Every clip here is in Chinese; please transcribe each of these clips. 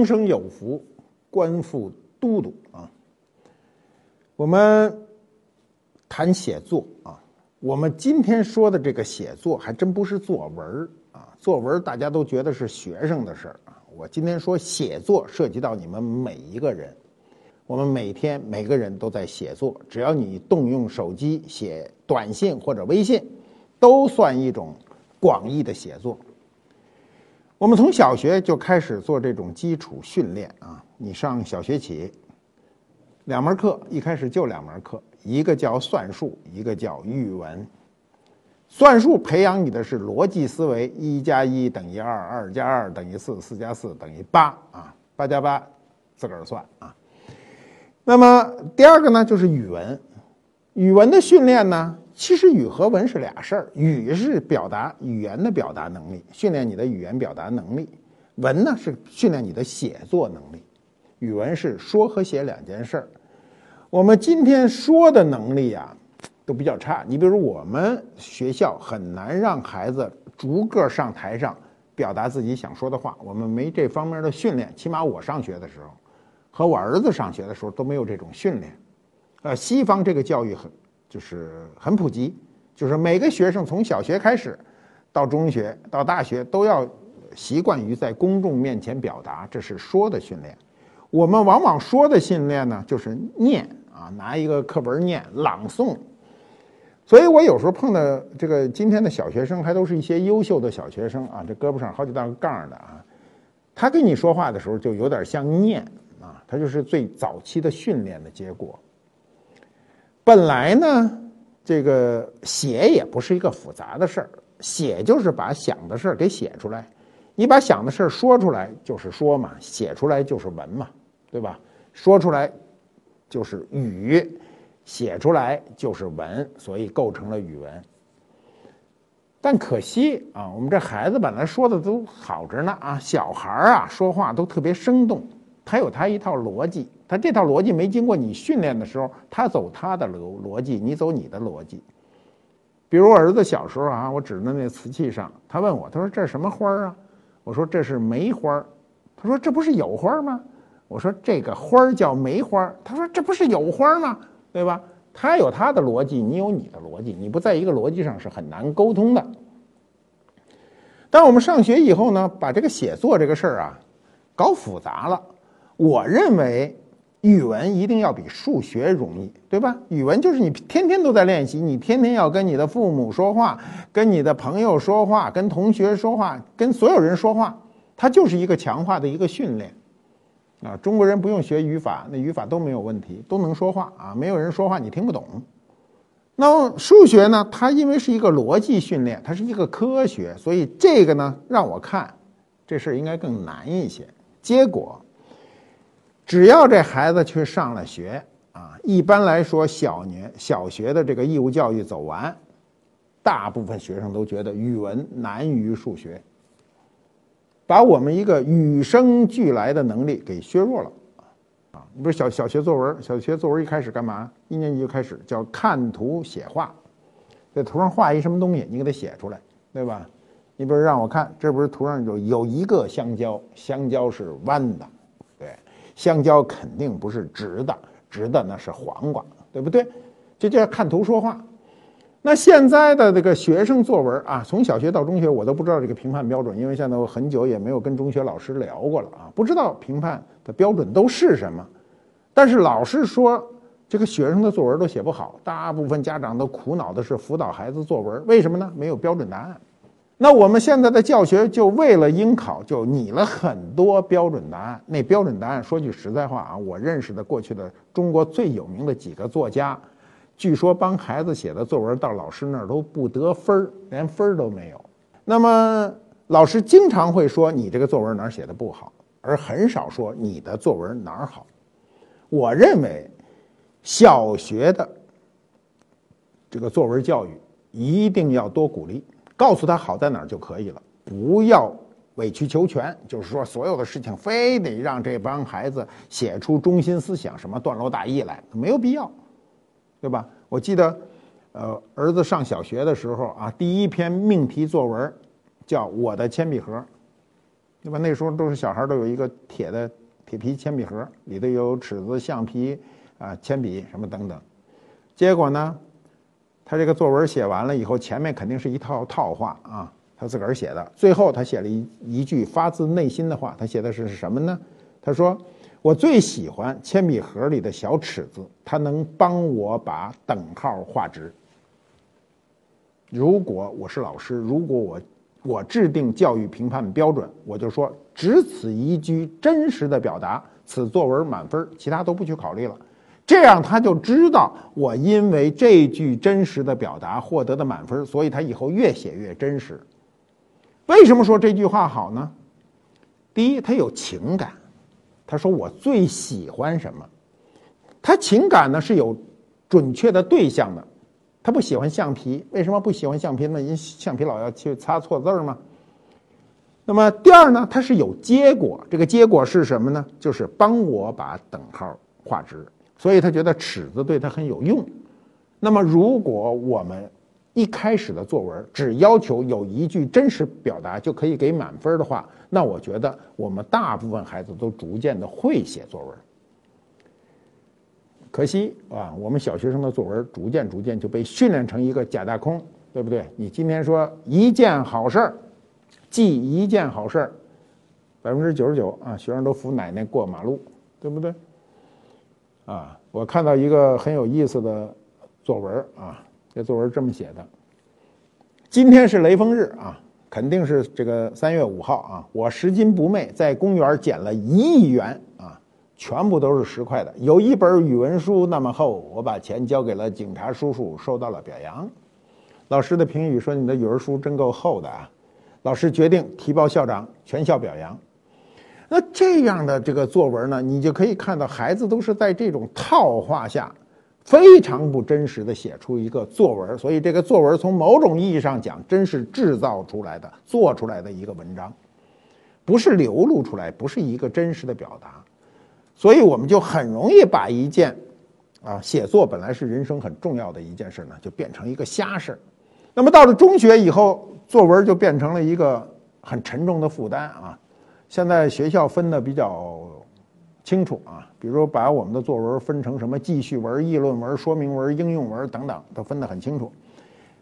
终生有福，官复都督啊。我们谈写作啊，我们今天说的这个写作还真不是作文啊，作文大家都觉得是学生的事儿啊。我今天说写作涉及到你们每一个人，我们每天每个人都在写作，只要你动用手机写短信或者微信，都算一种广义的写作。我们从小学就开始做这种基础训练啊！你上小学起，两门课，一开始就两门课，一个叫算术，一个叫语文。算术培养你的是逻辑思维，一加一等于二，二加二等于四，四加四等于八啊，八加八自个儿算啊。那么第二个呢，就是语文，语文的训练呢？其实语和文是俩事儿，语是表达语言的表达能力，训练你的语言表达能力；文呢是训练你的写作能力。语文是说和写两件事儿。我们今天说的能力啊，都比较差。你比如我们学校很难让孩子逐个上台上表达自己想说的话，我们没这方面的训练。起码我上学的时候，和我儿子上学的时候都没有这种训练。呃，西方这个教育很。就是很普及，就是每个学生从小学开始，到中学到大学都要习惯于在公众面前表达，这是说的训练。我们往往说的训练呢，就是念啊，拿一个课本念朗诵。所以我有时候碰到这个今天的小学生，还都是一些优秀的小学生啊，这胳膊上好几道杠的啊，他跟你说话的时候就有点像念啊，他就是最早期的训练的结果。本来呢，这个写也不是一个复杂的事儿，写就是把想的事儿给写出来。你把想的事儿说出来就是说嘛，写出来就是文嘛，对吧？说出来就是语，写出来就是文，所以构成了语文。但可惜啊，我们这孩子本来说的都好着呢啊，小孩儿啊说话都特别生动。他有他一套逻辑，他这套逻辑没经过你训练的时候，他走他的逻逻辑，你走你的逻辑。比如我儿子小时候啊，我指着那瓷器上，他问我，他说这是什么花儿啊？我说这是梅花。他说这不是有花吗？我说这个花儿叫梅花。他说这不是有花吗？对吧？他有他的逻辑，你有你的逻辑，你不在一个逻辑上是很难沟通的。当我们上学以后呢，把这个写作这个事儿啊，搞复杂了。我认为语文一定要比数学容易，对吧？语文就是你天天都在练习，你天天要跟你的父母说话，跟你的朋友说话，跟同学说话，跟所有人说话，它就是一个强化的一个训练啊。中国人不用学语法，那语法都没有问题，都能说话啊。没有人说话你听不懂。那么数学呢？它因为是一个逻辑训练，它是一个科学，所以这个呢，让我看这事儿应该更难一些。结果。只要这孩子去上了学啊，一般来说，小年小学的这个义务教育走完，大部分学生都觉得语文难于数学，把我们一个与生俱来的能力给削弱了啊！你不是小小学作文，小学作文一开始干嘛？一年级就开始叫看图写画，在图上画一什么东西，你给它写出来，对吧？你比如让我看，这不是图上有有一个香蕉，香蕉是弯的。香蕉肯定不是直的，直的那是黄瓜，对不对？这叫看图说话。那现在的这个学生作文啊，从小学到中学，我都不知道这个评判标准，因为现在我很久也没有跟中学老师聊过了啊，不知道评判的标准都是什么。但是老师说，这个学生的作文都写不好，大部分家长都苦恼的是辅导孩子作文，为什么呢？没有标准答案。那我们现在的教学就为了应考，就拟了很多标准答案。那标准答案说句实在话啊，我认识的过去的中国最有名的几个作家，据说帮孩子写的作文到老师那儿都不得分儿，连分儿都没有。那么老师经常会说你这个作文哪儿写的不好，而很少说你的作文哪儿好。我认为，小学的这个作文教育一定要多鼓励，告诉他好在哪儿就可以了，不要委曲求全，就是说所有的事情非得让这帮孩子写出中心思想、什么段落大意来，没有必要，对吧？我记得，呃，儿子上小学的时候啊，第一篇命题作文。叫我的铅笔盒，对吧？那时候都是小孩都有一个铁的铁皮铅笔盒，里头有尺子、橡皮啊、铅笔什么等等。结果呢，他这个作文写完了以后，前面肯定是一套套话啊，他自个儿写的。最后他写了一一句发自内心的话，他写的是什么呢？他说：“我最喜欢铅笔盒里的小尺子，它能帮我把等号画直。如果我是老师，如果我……”我制定教育评判标准，我就说只此一句真实的表达，此作文满分，其他都不去考虑了。这样他就知道我因为这句真实的表达获得的满分，所以他以后越写越真实。为什么说这句话好呢？第一，他有情感。他说我最喜欢什么？他情感呢是有准确的对象的。他不喜欢橡皮，为什么不喜欢橡皮呢？因为橡皮老要去擦错字儿吗？那么第二呢，它是有结果，这个结果是什么呢？就是帮我把等号画直，所以他觉得尺子对他很有用。那么如果我们一开始的作文只要求有一句真实表达就可以给满分的话，那我觉得我们大部分孩子都逐渐的会写作文。可惜啊，我们小学生的作文逐渐逐渐就被训练成一个假大空，对不对？你今天说一件好事儿，记一件好事儿，百分之九十九啊，学生都扶奶奶过马路，对不对？啊，我看到一个很有意思的作文啊，这作文这么写的：今天是雷锋日啊，肯定是这个三月五号啊，我拾金不昧，在公园捡了一亿元啊。全部都是十块的，有一本语文书那么厚，我把钱交给了警察叔叔，受到了表扬。老师的评语说：“你的语文书真够厚的啊！”老师决定提报校长，全校表扬。那这样的这个作文呢，你就可以看到孩子都是在这种套话下，非常不真实的写出一个作文。所以这个作文从某种意义上讲，真是制造出来的、做出来的一个文章，不是流露出来，不是一个真实的表达。所以我们就很容易把一件，啊，写作本来是人生很重要的一件事呢，就变成一个瞎事那么到了中学以后，作文就变成了一个很沉重的负担啊。现在学校分的比较清楚啊，比如说把我们的作文分成什么记叙文、议论文、说明文、应用文等等，都分得很清楚。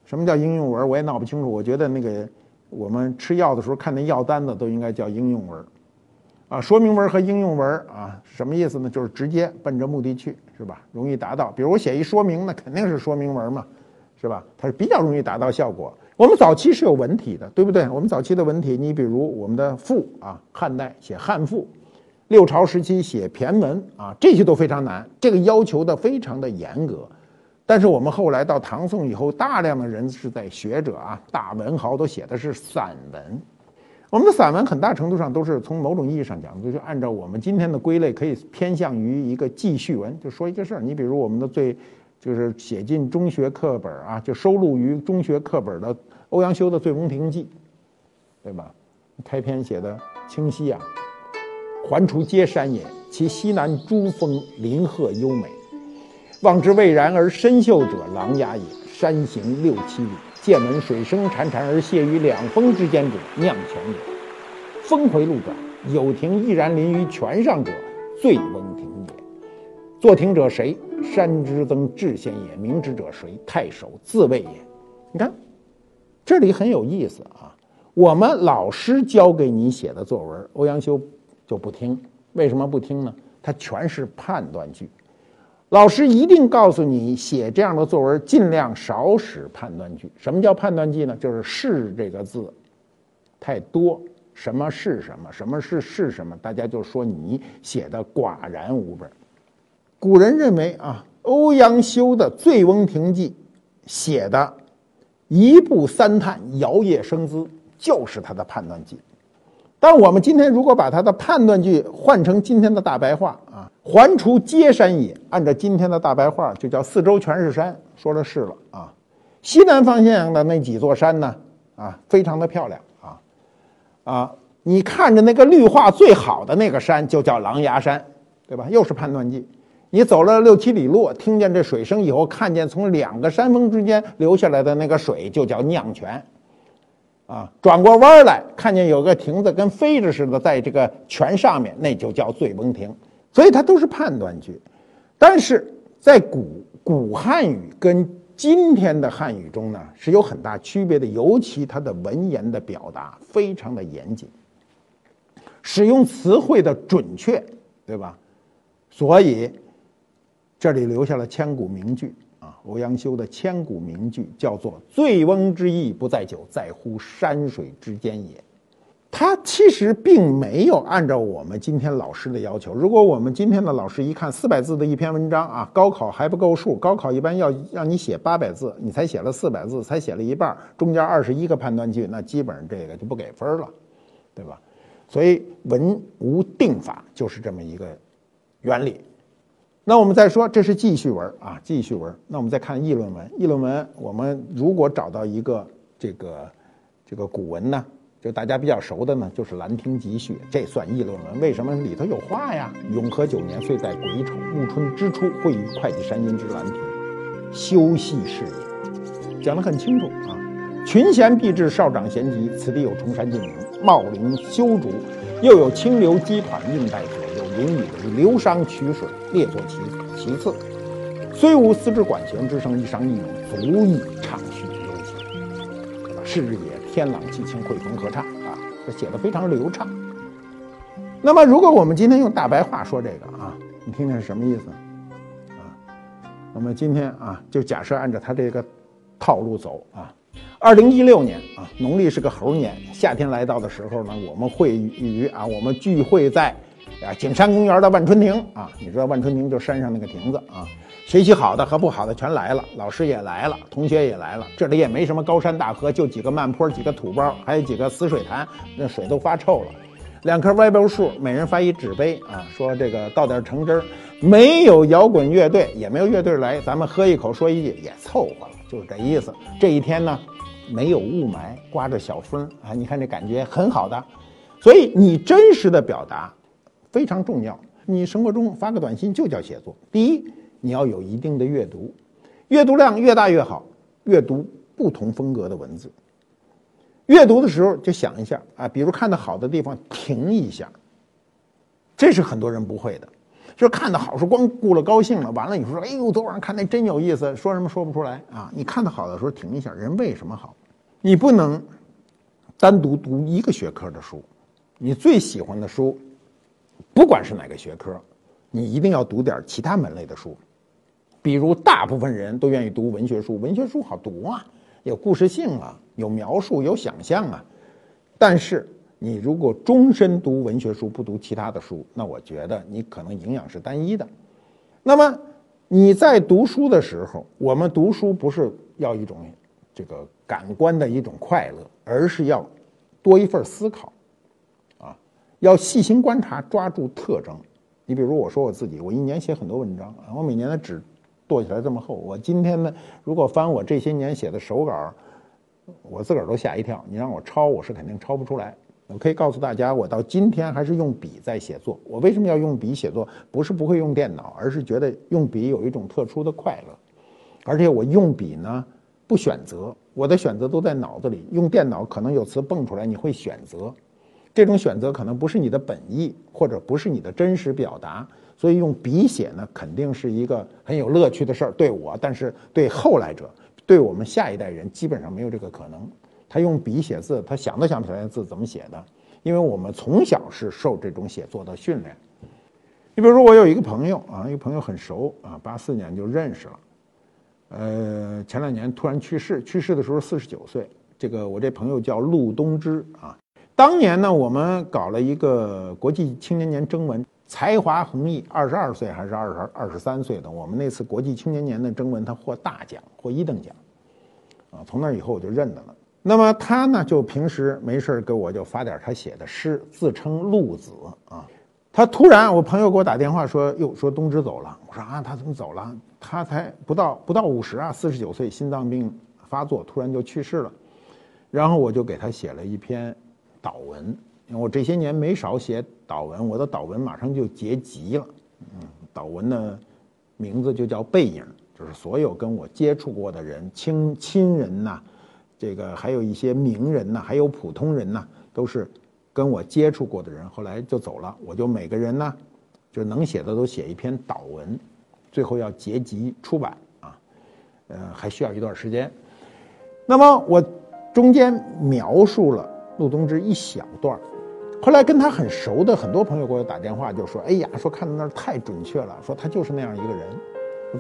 什么叫应用文？我也闹不清楚。我觉得那个我们吃药的时候看那药单子都应该叫应用文。啊，说明文和应用文啊，什么意思呢？就是直接奔着目的去，是吧？容易达到。比如我写一说明，那肯定是说明文嘛，是吧？它是比较容易达到效果。我们早期是有文体的，对不对？我们早期的文体，你比如我们的赋啊，汉代写汉赋，六朝时期写骈文啊，这些都非常难，这个要求的非常的严格。但是我们后来到唐宋以后，大量的人是在学者啊，大文豪都写的是散文。我们的散文很大程度上都是从某种意义上讲，就是按照我们今天的归类，可以偏向于一个记叙文，就说一个事儿。你比如我们的最，就是写进中学课本啊，就收录于中学课本的欧阳修的《醉翁亭记》，对吧？开篇写的清晰啊，环滁皆山也，其西南诸峰林壑优美，望之蔚然而深秀者，琅琊也。山行六七里。见闻水声潺潺而泻于两峰之间者，酿泉也。峰回路转，有亭翼然临于泉上者，醉翁亭也。作亭者谁？山之曾至仙也。名之者谁？太守自谓也。你看，这里很有意思啊。我们老师教给你写的作文，欧阳修就不听。为什么不听呢？他全是判断句。老师一定告诉你，写这样的作文尽量少使判断句。什么叫判断句呢？就是“是”这个字太多，什么是什么，什么是是什么，大家就说你写的寡然无味。古人认为啊，欧阳修的《醉翁亭记》写的一步三叹，摇曳生姿，就是他的判断句。但我们今天如果把他的判断句换成今天的大白话啊，环滁皆山也，按照今天的大白话就叫四周全是山。说的是了啊，西南方向的那几座山呢啊，非常的漂亮啊啊，你看着那个绿化最好的那个山就叫狼牙山，对吧？又是判断句。你走了六七里路，听见这水声以后，看见从两个山峰之间流下来的那个水，就叫酿泉。啊，转过弯来，看见有个亭子跟飞着似的，在这个泉上面，那就叫醉翁亭。所以它都是判断句，但是在古古汉语跟今天的汉语中呢，是有很大区别的，尤其它的文言的表达非常的严谨，使用词汇的准确，对吧？所以。这里留下了千古名句啊，欧阳修的千古名句叫做“醉翁之意不在酒，在乎山水之间也”。他其实并没有按照我们今天老师的要求。如果我们今天的老师一看四百字的一篇文章啊，高考还不够数，高考一般要让你写八百字，你才写了四百字，才写了一半，中间二十一个判断句，那基本上这个就不给分了，对吧？所以文无定法就是这么一个原理。那我们再说，这是记叙文啊，记叙文。那我们再看议论文，议论文，我们如果找到一个这个这个古文呢，就大家比较熟的呢，就是《兰亭集序》，这算议论文。为什么里头有话呀？永和九年，岁在癸丑，暮春之初，会于会稽山阴之兰亭，修禊事也，讲得很清楚啊。群贤毕至，少长咸集，此地有崇山峻岭，茂林修竹，又有清流激湍，映带左右。淋雨流觞曲水，列作其其次。虽无丝之管弦之声，一觞一咏，足以畅叙幽情。是也，天朗气清，惠风和畅啊，这写的非常流畅。那么，如果我们今天用大白话说这个啊，你听听是什么意思啊？我们今天啊，就假设按照他这个套路走啊。二零一六年啊，农历是个猴年，夏天来到的时候呢，我们会与啊，我们聚会在。啊，景山公园的万春亭啊，你知道万春亭就山上那个亭子啊，学习好的和不好的全来了，老师也来了，同学也来了。这里也没什么高山大河，就几个慢坡，几个土包，还有几个死水潭，那水都发臭了。两棵歪脖树，每人发一纸杯啊，说这个倒点橙汁儿。没有摇滚乐队，也没有乐队来，咱们喝一口，说一句也凑合了，就是这意思。这一天呢，没有雾霾，刮着小风啊，你看这感觉很好的。所以你真实的表达。非常重要，你生活中发个短信就叫写作。第一，你要有一定的阅读，阅读量越大越好。阅读不同风格的文字，阅读的时候就想一下啊，比如看到好的地方停一下，这是很多人不会的。就是看到好是光顾了高兴了，完了你说哎呦，昨晚上看那真有意思，说什么说不出来啊。你看到好的时候停一下，人为什么好？你不能单独读一个学科的书，你最喜欢的书。不管是哪个学科，你一定要读点其他门类的书，比如大部分人都愿意读文学书，文学书好读啊，有故事性啊，有描述，有想象啊。但是你如果终身读文学书，不读其他的书，那我觉得你可能营养是单一的。那么你在读书的时候，我们读书不是要一种这个感官的一种快乐，而是要多一份思考。要细心观察，抓住特征。你比如我说我自己，我一年写很多文章，我每年的纸剁起来这么厚。我今天呢，如果翻我这些年写的手稿，我自个儿都吓一跳。你让我抄，我是肯定抄不出来。我可以告诉大家，我到今天还是用笔在写作。我为什么要用笔写作？不是不会用电脑，而是觉得用笔有一种特殊的快乐。而且我用笔呢，不选择，我的选择都在脑子里。用电脑可能有词蹦出来，你会选择。这种选择可能不是你的本意，或者不是你的真实表达，所以用笔写呢，肯定是一个很有乐趣的事儿。对我，但是对后来者，对我们下一代人，基本上没有这个可能。他用笔写字，他想都想不起来字怎么写的，因为我们从小是受这种写作的训练。你比如说，我有一个朋友啊，一个朋友很熟啊，八四年就认识了，呃，前两年突然去世，去世的时候四十九岁。这个我这朋友叫陆东之啊。当年呢，我们搞了一个国际青年年征文，才华横溢，二十二岁还是二十二十三岁的，我们那次国际青年年的征文，他获大奖，获一等奖，啊，从那以后我就认得了。那么他呢，就平时没事给我就发点他写的诗，自称陆子啊。他突然，我朋友给我打电话说：“哟，说东芝走了。”我说：“啊，他怎么走了？他才不到不到五十啊，四十九岁，心脏病发作，突然就去世了。”然后我就给他写了一篇祷文，因为我这些年没少写祷文，我的祷文马上就结集了。嗯，祷文的名字就叫《背影》，就是所有跟我接触过的人，亲亲人呐，这个还有一些名人呐，还有普通人呐，都是跟我接触过的人，后来就走了。我就每个人呢，就能写的都写一篇祷文，最后要结集出版啊，呃，还需要一段时间。那么我。中间描述了陆东之一小段后来跟他很熟的很多朋友给我打电话，就说：“哎呀，说看到那儿太准确了，说他就是那样一个人。”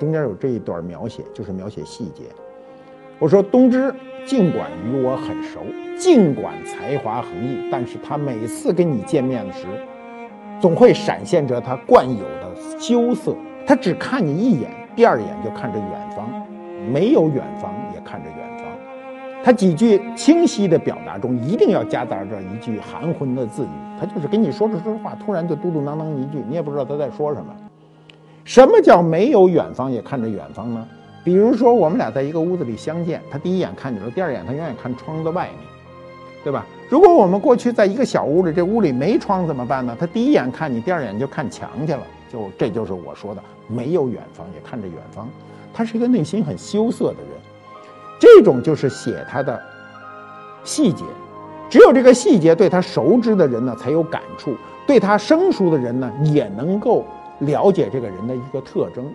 中间有这一段描写，就是描写细节。我说：“东之尽管与我很熟，尽管才华横溢，但是他每次跟你见面时，总会闪现着他惯有的羞涩。他只看你一眼，第二眼就看着远方，没有远方也看着远方。”他几句清晰的表达中，一定要夹杂着一句含混的字语。他就是跟你说着说着话，突然就嘟嘟囔囔一句，你也不知道他在说什么。什么叫没有远方也看着远方呢？比如说，我们俩在一个屋子里相见，他第一眼看你了，第二眼他永远看窗子外面，对吧？如果我们过去在一个小屋里，这屋里没窗怎么办呢？他第一眼看你，第二眼就看墙去了。就这就是我说的没有远方也看着远方。他是一个内心很羞涩的人。这种就是写他的细节，只有这个细节对他熟知的人呢才有感触，对他生疏的人呢也能够了解这个人的一个特征，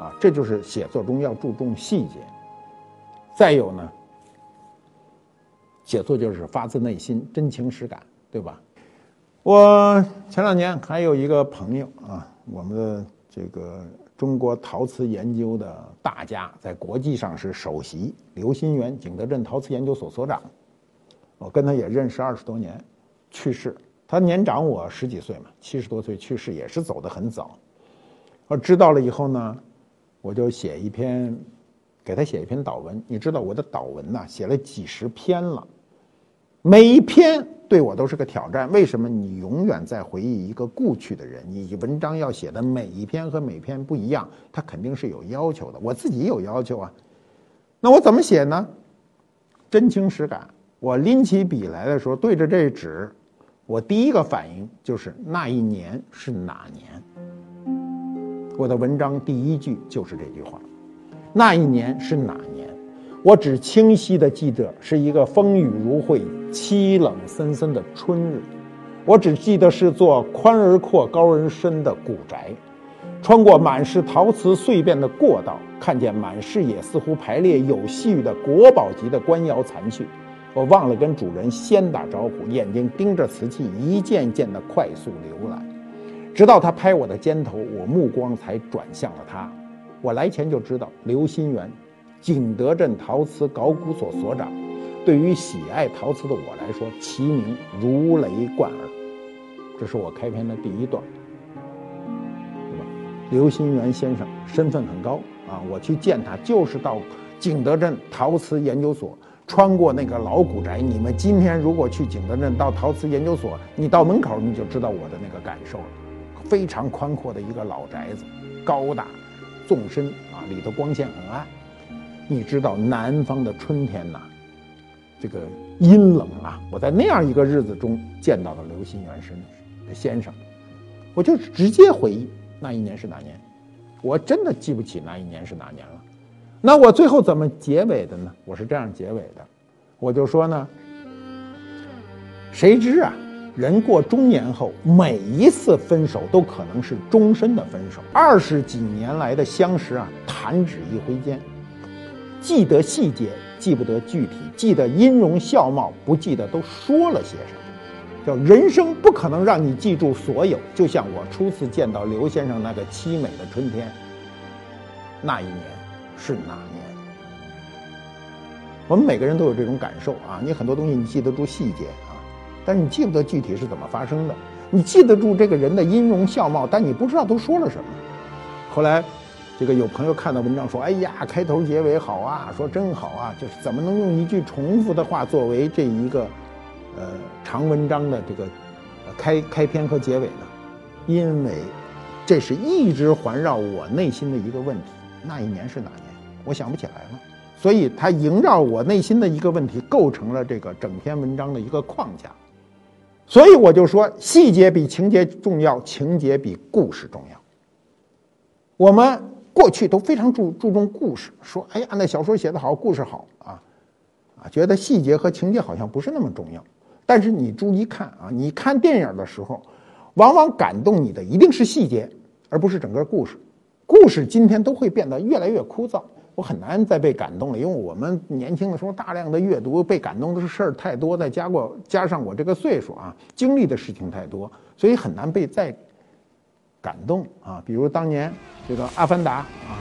啊，这就是写作中要注重细节。再有呢，写作就是发自内心、真情实感，对吧？我前两年还有一个朋友啊，我们的这个。中国陶瓷研究的大家，在国际上是首席。刘心元，景德镇陶瓷研究所所长，我跟他也认识二十多年，去世。他年长我十几岁嘛，七十多岁去世，也是走得很早。我知道了以后呢，我就写一篇，给他写一篇祷文。你知道我的祷文呐，写了几十篇了，每一篇。对我都是个挑战。为什么你永远在回忆一个故去的人？你文章要写的每一篇和每篇不一样，他肯定是有要求的。我自己有要求啊，那我怎么写呢？真情实感。我拎起笔来的时候，对着这纸，我第一个反应就是那一年是哪年？我的文章第一句就是这句话：那一年是哪年？我只清晰地记得是一个风雨如晦、凄冷森森的春日。我只记得是座宽而阔、高而深的古宅，穿过满是陶瓷碎片的过道，看见满视野似乎排列有序的国宝级的官窑残序。我忘了跟主人先打招呼，眼睛盯着瓷器一件件的快速浏览，直到他拍我的肩头，我目光才转向了他。我来前就知道刘心元。景德镇陶瓷考古所所长，对于喜爱陶瓷的我来说，其名如雷贯耳。这是我开篇的第一段，对吧？刘心元先生身份很高啊，我去见他就是到景德镇陶瓷研究所，穿过那个老古宅。你们今天如果去景德镇到陶瓷研究所，你到门口你就知道我的那个感受了。非常宽阔的一个老宅子，高大，纵深啊，里头光线很暗。你知道南方的春天呐，这个阴冷啊！我在那样一个日子中见到了刘心元生先生，我就直接回忆那一年是哪年，我真的记不起那一年是哪年了。那我最后怎么结尾的呢？我是这样结尾的，我就说呢，谁知啊，人过中年后，每一次分手都可能是终身的分手。二十几年来的相识啊，弹指一挥间。记得细节，记不得具体；记得音容笑貌，不记得都说了些什么。叫人生不可能让你记住所有。就像我初次见到刘先生那个凄美的春天，那一年是哪年？我们每个人都有这种感受啊！你很多东西你记得住细节啊，但是你记不得具体是怎么发生的。你记得住这个人的音容笑貌，但你不知道都说了什么。后来。这个有朋友看到文章说：“哎呀，开头结尾好啊，说真好啊，就是怎么能用一句重复的话作为这一个呃长文章的这个开开篇和结尾呢？因为这是一直环绕我内心的一个问题。那一年是哪年？我想不起来了。所以它萦绕我内心的一个问题，构成了这个整篇文章的一个框架。所以我就说，细节比情节重要，情节比故事重要。我们。”过去都非常注注重故事，说哎呀，那小说写得好，故事好啊，啊，觉得细节和情节好像不是那么重要。但是你注意看啊，你看电影的时候，往往感动你的一定是细节，而不是整个故事。故事今天都会变得越来越枯燥，我很难再被感动了，因为我们年轻的时候大量的阅读，被感动的事儿太多，再加过加上我这个岁数啊，经历的事情太多，所以很难被再。感动啊！比如当年这个《阿凡达》啊，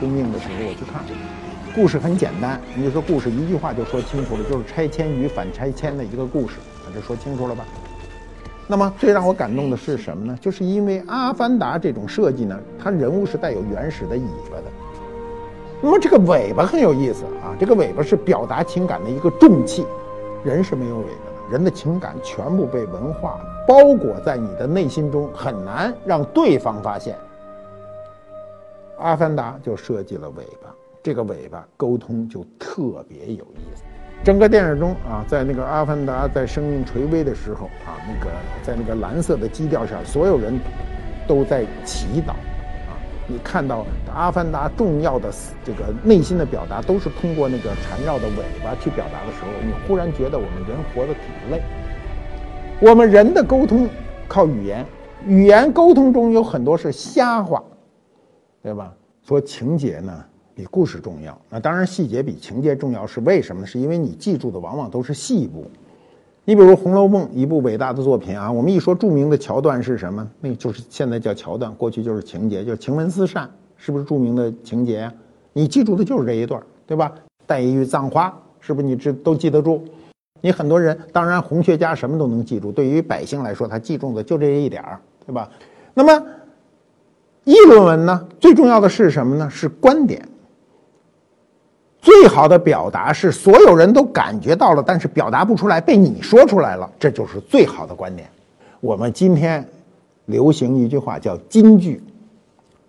公映的时候我去看，故事很简单，你就说故事一句话就说清楚了，就是拆迁与反拆迁的一个故事，那就说清楚了吧？那么最让我感动的是什么呢？就是因为《阿凡达》这种设计呢，它人物是带有原始的尾巴的。那么这个尾巴很有意思啊，这个尾巴是表达情感的一个重器，人是没有尾巴的。人的情感全部被文化包裹在你的内心中，很难让对方发现。阿凡达就设计了尾巴，这个尾巴沟通就特别有意思。整个电影中啊，在那个阿凡达在生命垂危的时候啊，那个在那个蓝色的基调下，所有人都在祈祷。啊你看到阿凡达重要的这个内心的表达，都是通过那个缠绕的尾巴去表达的时候，你忽然觉得我们人活得挺累。我们人的沟通靠语言，语言沟通中有很多是瞎话，对吧？说情节呢比故事重要，那当然细节比情节重要，是为什么呢？是因为你记住的往往都是细部。你比如《红楼梦》一部伟大的作品啊，我们一说著名的桥段是什么？那就是现在叫桥段，过去就是情节，就是晴雯四扇，是不是著名的情节呀？你记住的就是这一段，对吧？黛玉葬花，是不是你这都记得住？你很多人，当然红学家什么都能记住，对于百姓来说，他记住的就这一点儿，对吧？那么议论文呢？最重要的是什么呢？是观点。最好的表达是所有人都感觉到了，但是表达不出来，被你说出来了，这就是最好的观点。我们今天流行一句话叫“金句”，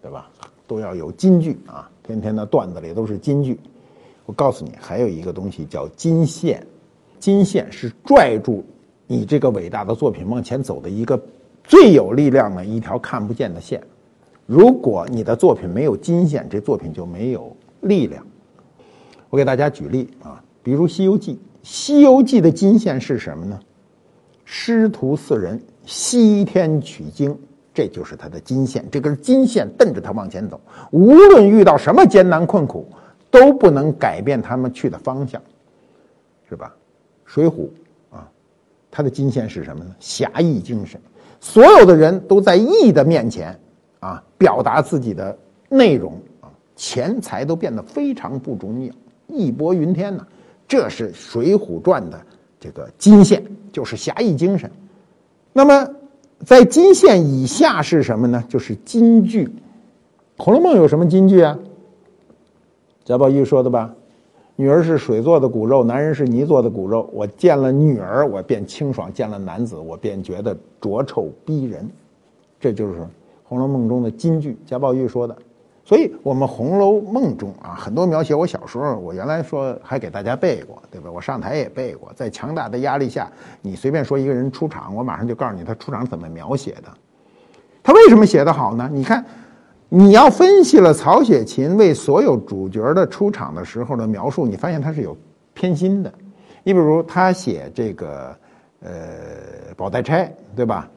对吧？都要有金句啊！天天的段子里都是金句。我告诉你，还有一个东西叫金线，金线是拽住你这个伟大的作品往前走的一个最有力量的一条看不见的线。如果你的作品没有金线，这作品就没有力量。我给大家举例啊，比如《西游记》，《西游记》的金线是什么呢？师徒四人西天取经，这就是他的金线。这根金线瞪着他往前走，无论遇到什么艰难困苦，都不能改变他们去的方向，是吧？《水浒》啊，他的金线是什么呢？侠义精神。所有的人都在义的面前啊，表达自己的内容啊，钱财都变得非常不重要。义薄云天呐，这是《水浒传》的这个金线，就是侠义精神。那么，在金线以下是什么呢？就是金句。《红楼梦》有什么金句啊？贾宝玉说的吧：“女儿是水做的骨肉，男人是泥做的骨肉。我见了女儿，我便清爽；见了男子，我便觉得浊臭逼人。”这就是《红楼梦》中的金句。贾宝玉说的。所以，我们《红楼梦》中啊，很多描写，我小时候我原来说还给大家背过，对吧？我上台也背过。在强大的压力下，你随便说一个人出场，我马上就告诉你他出场怎么描写的。他为什么写得好呢？你看，你要分析了曹雪芹为所有主角的出场的时候的描述，你发现他是有偏心的。你比如他写这个呃宝黛钗，对吧？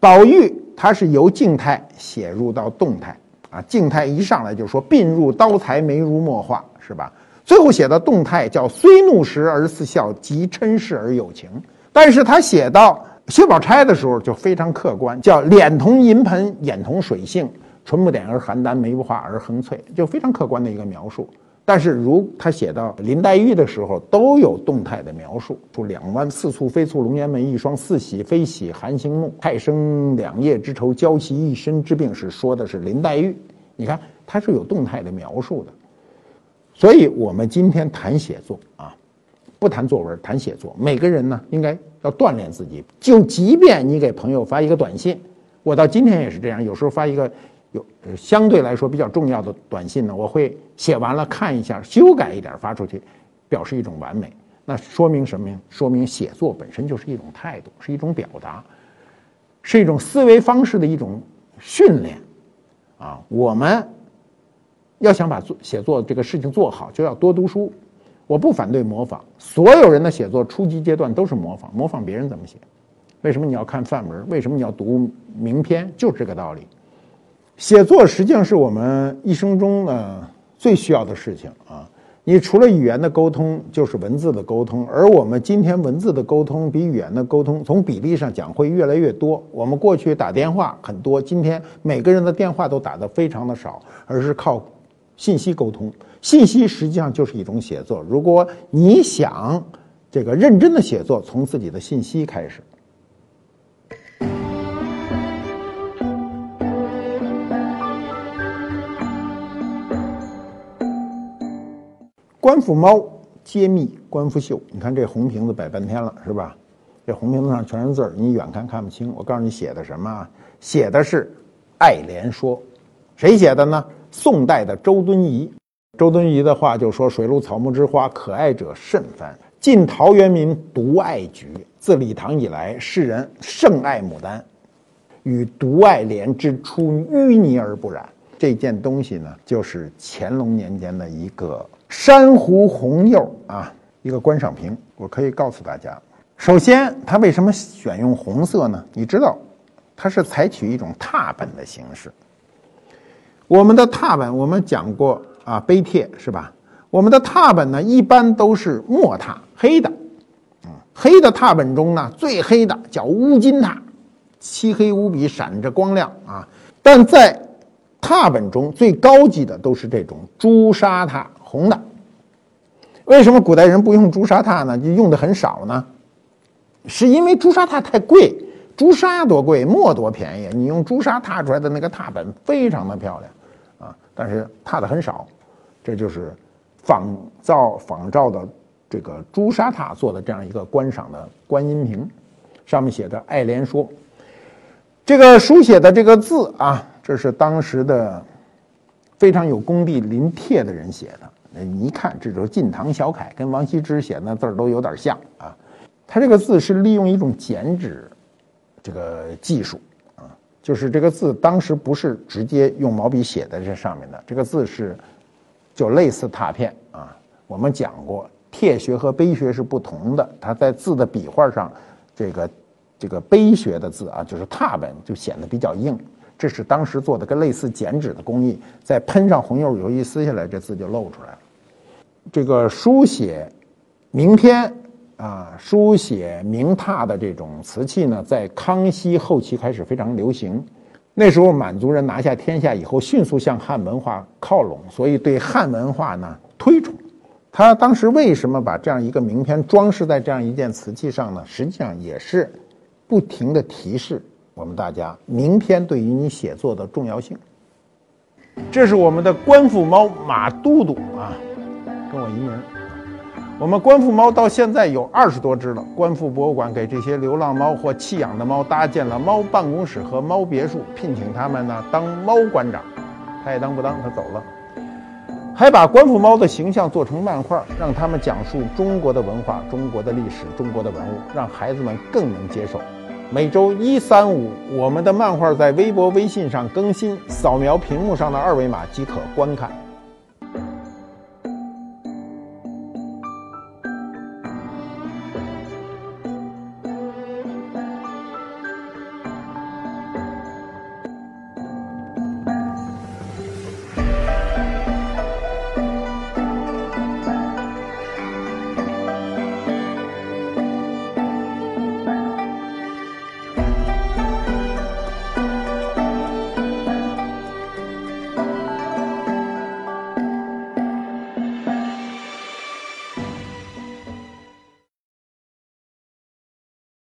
宝玉他是由静态写入到动态。啊，静态一上来就说鬓入刀裁，眉如墨画，是吧？最后写的动态叫虽怒时而似笑，即嗔视而有情。但是他写到薛宝钗的时候就非常客观，叫脸同银盆，眼同水性，唇不点而邯郸，眉不画而横翠，就非常客观的一个描述。但是，如他写到林黛玉的时候，都有动态的描述，出两弯似蹙非蹙龙颜眉，一双似喜非喜含情目，太生两夜之愁，娇袭一身之病，是说的是林黛玉。你看他是有动态的描述的。所以，我们今天谈写作啊，不谈作文，谈写作。每个人呢，应该要锻炼自己。就即便你给朋友发一个短信，我到今天也是这样。有时候发一个有相对来说比较重要的短信呢，我会写完了看一下，修改一点发出去，表示一种完美。那说明什么呀？说明写作本身就是一种态度，是一种表达，是一种思维方式的一种训练啊。我们。要想把做写作这个事情做好，就要多读书。我不反对模仿，所有人的写作初级阶段都是模仿，模仿别人怎么写。为什么你要看范文？为什么你要读名篇？就是这个道理。写作实际上是我们一生中呢最需要的事情啊。你除了语言的沟通，就是文字的沟通。而我们今天文字的沟通比语言的沟通，从比例上讲会越来越多。我们过去打电话很多，今天每个人的电话都打得非常的少，而是靠。信息沟通，信息实际上就是一种写作。如果你想这个认真的写作，从自己的信息开始。官府猫揭秘官府秀，你看这红瓶子摆半天了，是吧？这红瓶子上全是字儿，你远看看不清。我告诉你写的什么啊？写的是《爱莲说》，谁写的呢？宋代的周敦颐，周敦颐的话就说：“水陆草木之花，可爱者甚蕃。晋陶渊明独爱菊。自李唐以来，世人甚爱牡丹，与独爱莲之出淤泥而不染。”这件东西呢，就是乾隆年间的一个珊瑚红釉啊，一个观赏瓶。我可以告诉大家，首先它为什么选用红色呢？你知道，它是采取一种拓本的形式。我们的拓本，我们讲过啊，碑帖是吧？我们的拓本呢，一般都是墨拓，黑的，嗯，黑的拓本中呢，最黑的叫乌金拓，漆黑无比，闪着光亮啊。但在拓本中最高级的都是这种朱砂拓，红的。为什么古代人不用朱砂拓呢？就用的很少呢？是因为朱砂拓太贵，朱砂多贵，墨多便宜。你用朱砂拓出来的那个拓本非常的漂亮啊。但是拓的很少，这就是仿造仿照的这个朱砂拓做的这样一个观赏的观音瓶，上面写着“爱莲说”。这个书写的这个字啊，这是当时的非常有功力临帖的人写的。你一看，这就是晋唐小楷，跟王羲之写的字儿都有点像啊。他这个字是利用一种剪纸这个技术啊。就是这个字，当时不是直接用毛笔写在这上面的，这个字是就类似拓片啊。我们讲过，帖学和碑学是不同的，它在字的笔画上，这个这个碑学的字啊，就是拓本就显得比较硬。这是当时做的跟类似剪纸的工艺，再喷上红釉以后一撕下来，这字就露出来了。这个书写名篇。啊，书写名拓的这种瓷器呢，在康熙后期开始非常流行。那时候满族人拿下天下以后，迅速向汉文化靠拢，所以对汉文化呢推崇。他当时为什么把这样一个名篇装饰在这样一件瓷器上呢？实际上也是不停的提示我们大家，名片对于你写作的重要性。这是我们的官复猫马都督啊，跟我一名。我们官复猫到现在有二十多只了。官复博物馆给这些流浪猫或弃养的猫搭建了猫办公室和猫别墅，聘请他们呢当猫馆长。他也当不当，他走了。还把官复猫的形象做成漫画，让他们讲述中国的文化、中国的历史、中国的文物，让孩子们更能接受。每周一、三、五，我们的漫画在微博、微信上更新，扫描屏幕上的二维码即可观看。